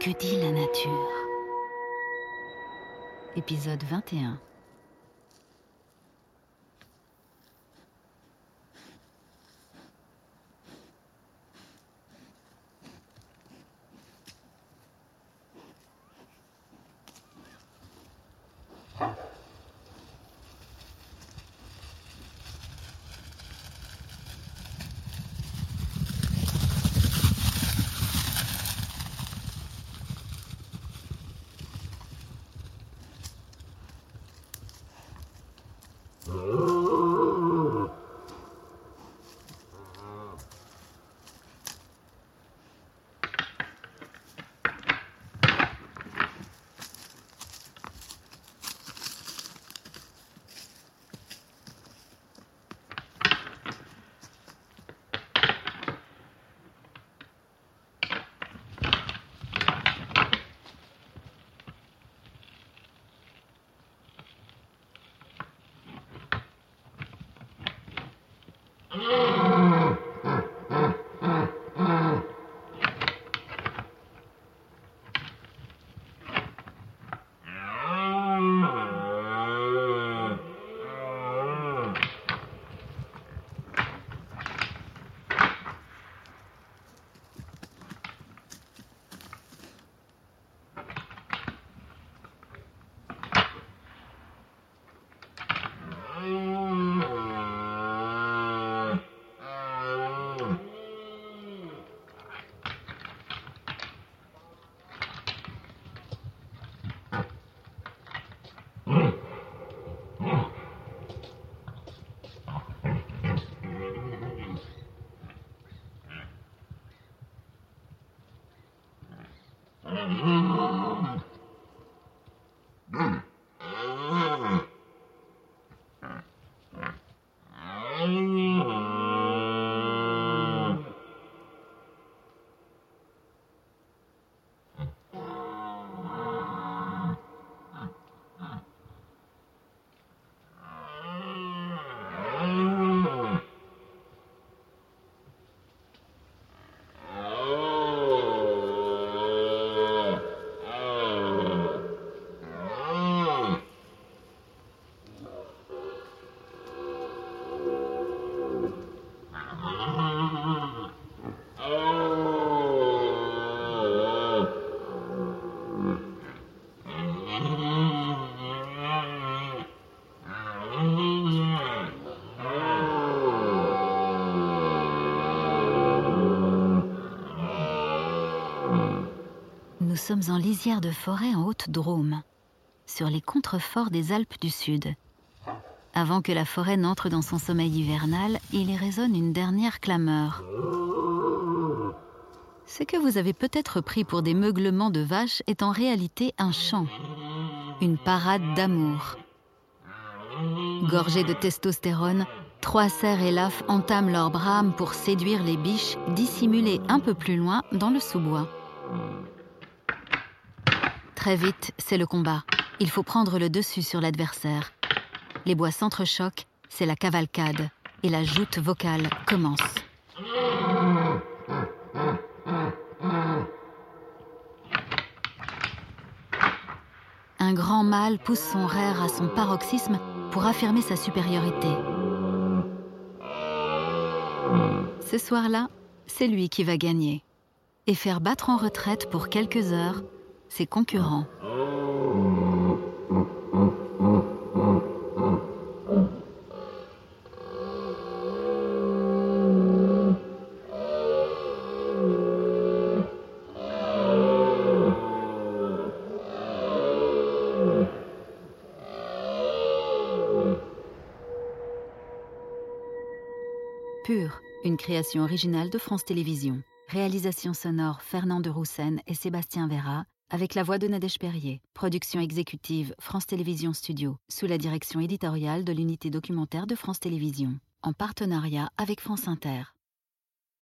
que dit la nature. Épisode 21 Mm-hmm. Oh. Nous sommes en lisière de forêt en Haute-Drôme, sur les contreforts des Alpes du Sud. Avant que la forêt n'entre dans son sommeil hivernal, il y résonne une dernière clameur. Ce que vous avez peut-être pris pour des meuglements de vaches est en réalité un chant, une parade d'amour. Gorgés de testostérone, trois cerfs et laf entament leur brame pour séduire les biches dissimulées un peu plus loin dans le sous-bois. Très vite, c'est le combat. Il faut prendre le dessus sur l'adversaire. Les bois s'entrechoquent, c'est la cavalcade, et la joute vocale commence. Un grand mâle pousse son rère à son paroxysme pour affirmer sa supériorité. Ce soir-là, c'est lui qui va gagner et faire battre en retraite pour quelques heures ses concurrents. Pur, une création originale de France Télévisions. Réalisation sonore Fernand de Roussen et Sébastien Vera, avec la voix de Nadège Perrier. Production exécutive France Télévisions Studio, sous la direction éditoriale de l'unité documentaire de France Télévisions, en partenariat avec France Inter.